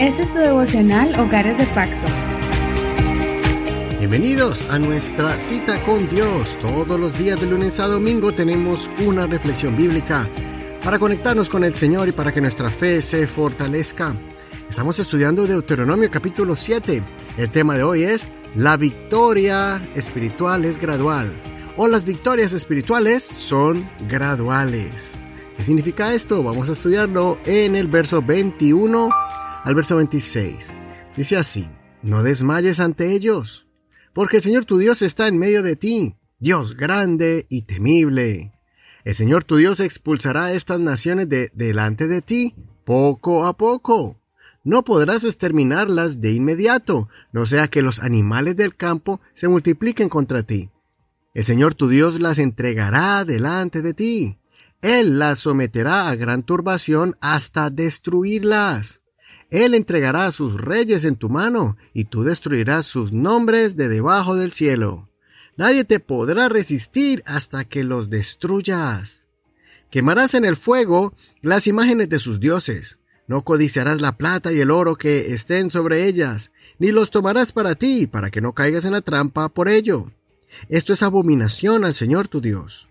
Este es tu devocional Hogares de Pacto. Bienvenidos a nuestra cita con Dios. Todos los días de lunes a domingo tenemos una reflexión bíblica para conectarnos con el Señor y para que nuestra fe se fortalezca. Estamos estudiando Deuteronomio capítulo 7. El tema de hoy es La victoria espiritual es gradual o las victorias espirituales son graduales. ¿Qué significa esto? Vamos a estudiarlo en el verso 21 al verso 26. Dice así, no desmayes ante ellos, porque el Señor tu Dios está en medio de ti, Dios grande y temible. El Señor tu Dios expulsará a estas naciones de delante de ti, poco a poco. No podrás exterminarlas de inmediato, no sea que los animales del campo se multipliquen contra ti. El Señor tu Dios las entregará delante de ti. Él las someterá a gran turbación hasta destruirlas. Él entregará a sus reyes en tu mano, y tú destruirás sus nombres de debajo del cielo. Nadie te podrá resistir hasta que los destruyas. Quemarás en el fuego las imágenes de sus dioses. No codiciarás la plata y el oro que estén sobre ellas, ni los tomarás para ti, para que no caigas en la trampa por ello. Esto es abominación al Señor tu Dios.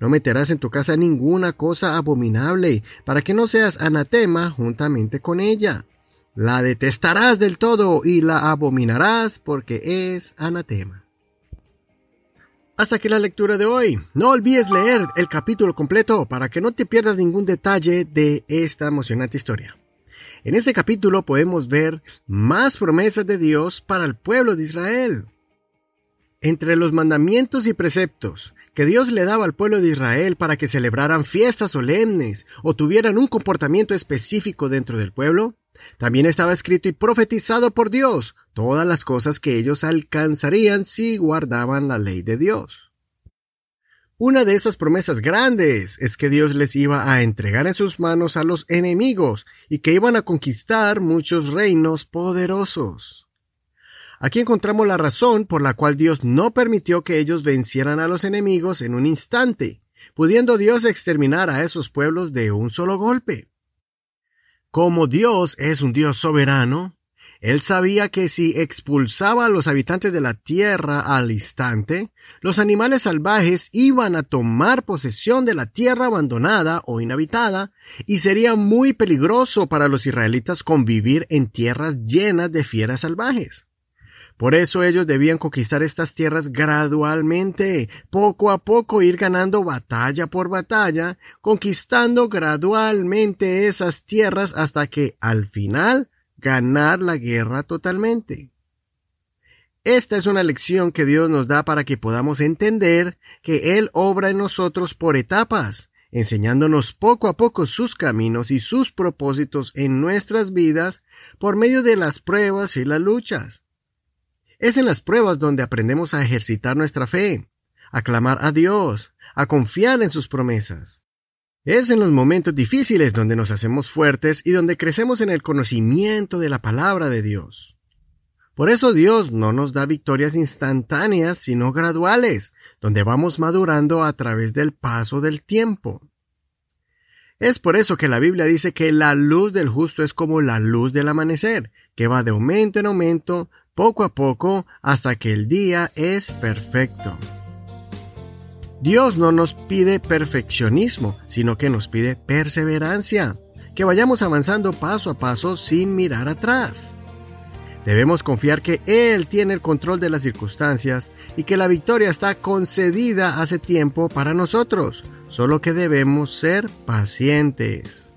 No meterás en tu casa ninguna cosa abominable, para que no seas anatema juntamente con ella. La detestarás del todo y la abominarás porque es anatema. Hasta aquí la lectura de hoy. No olvides leer el capítulo completo para que no te pierdas ningún detalle de esta emocionante historia. En este capítulo podemos ver más promesas de Dios para el pueblo de Israel. Entre los mandamientos y preceptos que Dios le daba al pueblo de Israel para que celebraran fiestas solemnes o tuvieran un comportamiento específico dentro del pueblo, también estaba escrito y profetizado por Dios todas las cosas que ellos alcanzarían si guardaban la ley de Dios. Una de esas promesas grandes es que Dios les iba a entregar en sus manos a los enemigos y que iban a conquistar muchos reinos poderosos. Aquí encontramos la razón por la cual Dios no permitió que ellos vencieran a los enemigos en un instante, pudiendo Dios exterminar a esos pueblos de un solo golpe. Como Dios es un Dios soberano, él sabía que si expulsaba a los habitantes de la tierra al instante, los animales salvajes iban a tomar posesión de la tierra abandonada o inhabitada, y sería muy peligroso para los israelitas convivir en tierras llenas de fieras salvajes. Por eso ellos debían conquistar estas tierras gradualmente, poco a poco ir ganando batalla por batalla, conquistando gradualmente esas tierras hasta que al final ganar la guerra totalmente. Esta es una lección que Dios nos da para que podamos entender que Él obra en nosotros por etapas, enseñándonos poco a poco sus caminos y sus propósitos en nuestras vidas por medio de las pruebas y las luchas. Es en las pruebas donde aprendemos a ejercitar nuestra fe, a clamar a Dios, a confiar en sus promesas. Es en los momentos difíciles donde nos hacemos fuertes y donde crecemos en el conocimiento de la palabra de Dios. Por eso Dios no nos da victorias instantáneas, sino graduales, donde vamos madurando a través del paso del tiempo. Es por eso que la Biblia dice que la luz del justo es como la luz del amanecer, que va de aumento en aumento, poco a poco hasta que el día es perfecto. Dios no nos pide perfeccionismo, sino que nos pide perseverancia, que vayamos avanzando paso a paso sin mirar atrás. Debemos confiar que Él tiene el control de las circunstancias y que la victoria está concedida hace tiempo para nosotros, solo que debemos ser pacientes.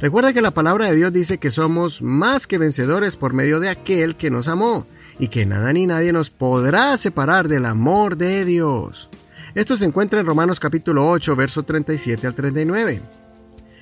Recuerda que la palabra de Dios dice que somos más que vencedores por medio de aquel que nos amó y que nada ni nadie nos podrá separar del amor de Dios. Esto se encuentra en Romanos capítulo 8, verso 37 al 39.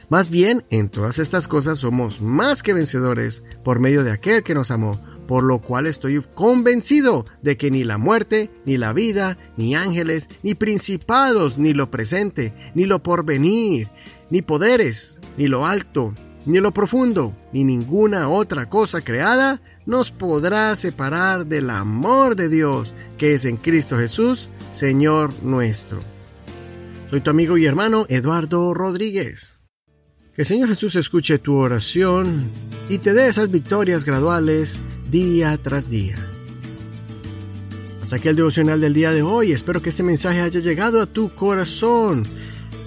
Más bien, en todas estas cosas somos más que vencedores por medio de aquel que nos amó, por lo cual estoy convencido de que ni la muerte, ni la vida, ni ángeles, ni principados, ni lo presente, ni lo porvenir, ni poderes, ni lo alto, ni lo profundo, ni ninguna otra cosa creada nos podrá separar del amor de Dios que es en Cristo Jesús, Señor nuestro. Soy tu amigo y hermano Eduardo Rodríguez. Que el Señor Jesús escuche tu oración y te dé esas victorias graduales día tras día. Hasta aquí el devocional del día de hoy. Espero que este mensaje haya llegado a tu corazón.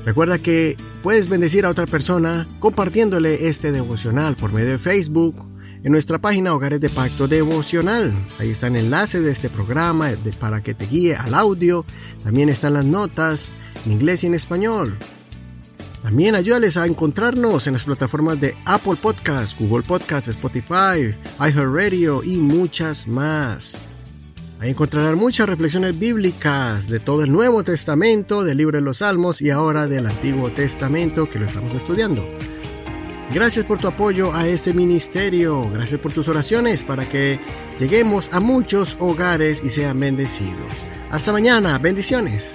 Recuerda que puedes bendecir a otra persona compartiéndole este devocional por medio de Facebook en nuestra página Hogares de Pacto Devocional. Ahí está el enlace de este programa para que te guíe al audio. También están las notas en inglés y en español. También ayúdales a encontrarnos en las plataformas de Apple Podcasts, Google Podcasts, Spotify, iHeartRadio y muchas más. Ahí encontrarán muchas reflexiones bíblicas de todo el Nuevo Testamento, del libro de los Salmos y ahora del Antiguo Testamento que lo estamos estudiando. Gracias por tu apoyo a este ministerio, gracias por tus oraciones para que lleguemos a muchos hogares y sean bendecidos. Hasta mañana, bendiciones.